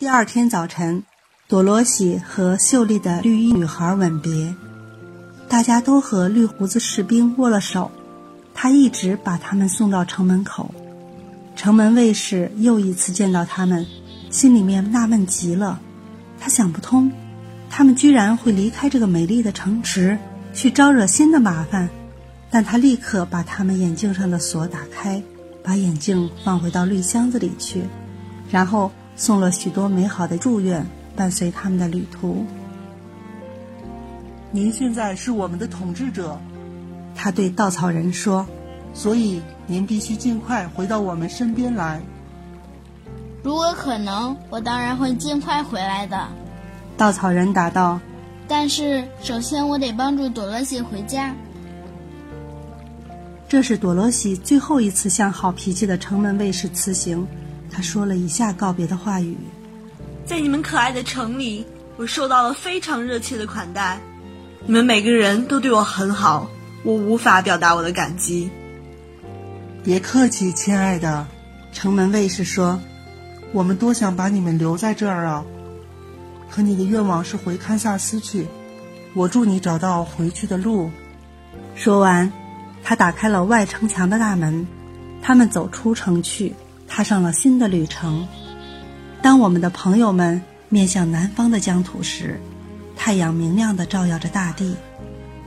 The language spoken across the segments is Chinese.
第二天早晨，多罗西和秀丽的绿衣女孩吻别，大家都和绿胡子士兵握了手。他一直把他们送到城门口。城门卫士又一次见到他们，心里面纳闷极了。他想不通，他们居然会离开这个美丽的城池，去招惹新的麻烦。但他立刻把他们眼镜上的锁打开，把眼镜放回到绿箱子里去，然后。送了许多美好的祝愿，伴随他们的旅途。您现在是我们的统治者，他对稻草人说：“所以您必须尽快回到我们身边来。”如果可能，我当然会尽快回来的。稻草人答道：“但是首先我得帮助朵罗西回家。”这是朵罗西最后一次向好脾气的城门卫士辞行。他说了以下告别的话语：“在你们可爱的城里，我受到了非常热切的款待，你们每个人都对我很好，我无法表达我的感激。”别客气，亲爱的，城门卫士说：“我们多想把你们留在这儿啊，可你的愿望是回堪萨斯去。我祝你找到回去的路。”说完，他打开了外城墙的大门，他们走出城去。踏上了新的旅程。当我们的朋友们面向南方的疆土时，太阳明亮地照耀着大地，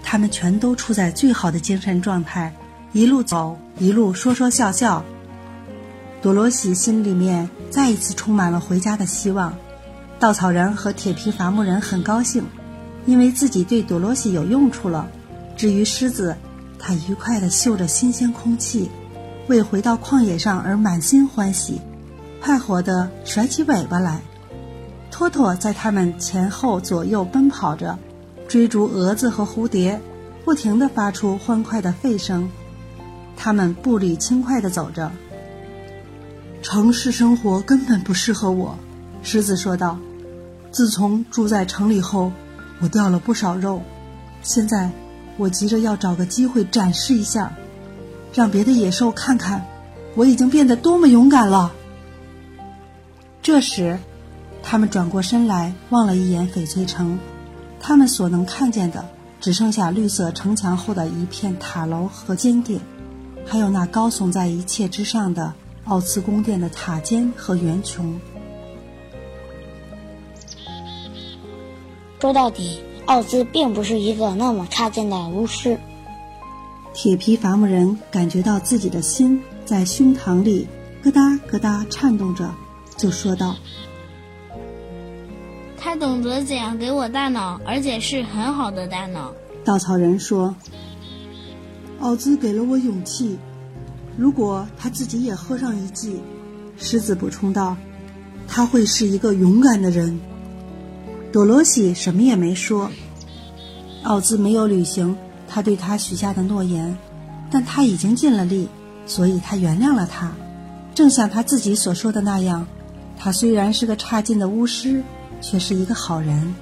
他们全都处在最好的精神状态，一路走，一路说说笑笑。多罗西心里面再一次充满了回家的希望。稻草人和铁皮伐木人很高兴，因为自己对多罗西有用处了。至于狮子，它愉快地嗅着新鲜空气。为回到旷野上而满心欢喜，快活地甩起尾巴来。托托在他们前后左右奔跑着，追逐蛾子和蝴蝶，不停地发出欢快的吠声。他们步履轻快地走着。城市生活根本不适合我，狮子说道。自从住在城里后，我掉了不少肉。现在，我急着要找个机会展示一下。让别的野兽看看，我已经变得多么勇敢了。这时，他们转过身来望了一眼翡翠城，他们所能看见的只剩下绿色城墙后的一片塔楼和尖顶，还有那高耸在一切之上的奥兹宫殿的塔尖和圆穹。说到底，奥兹并不是一个那么差劲的巫师。铁皮伐木人感觉到自己的心在胸膛里咯哒咯哒颤动着，就说道：“他懂得怎样给我大脑，而且是很好的大脑。”稻草人说：“奥兹给了我勇气，如果他自己也喝上一剂。”狮子补充道：“他会是一个勇敢的人。”多罗西什么也没说。奥兹没有履行。他对他许下的诺言，但他已经尽了力，所以他原谅了他。正像他自己所说的那样，他虽然是个差劲的巫师，却是一个好人。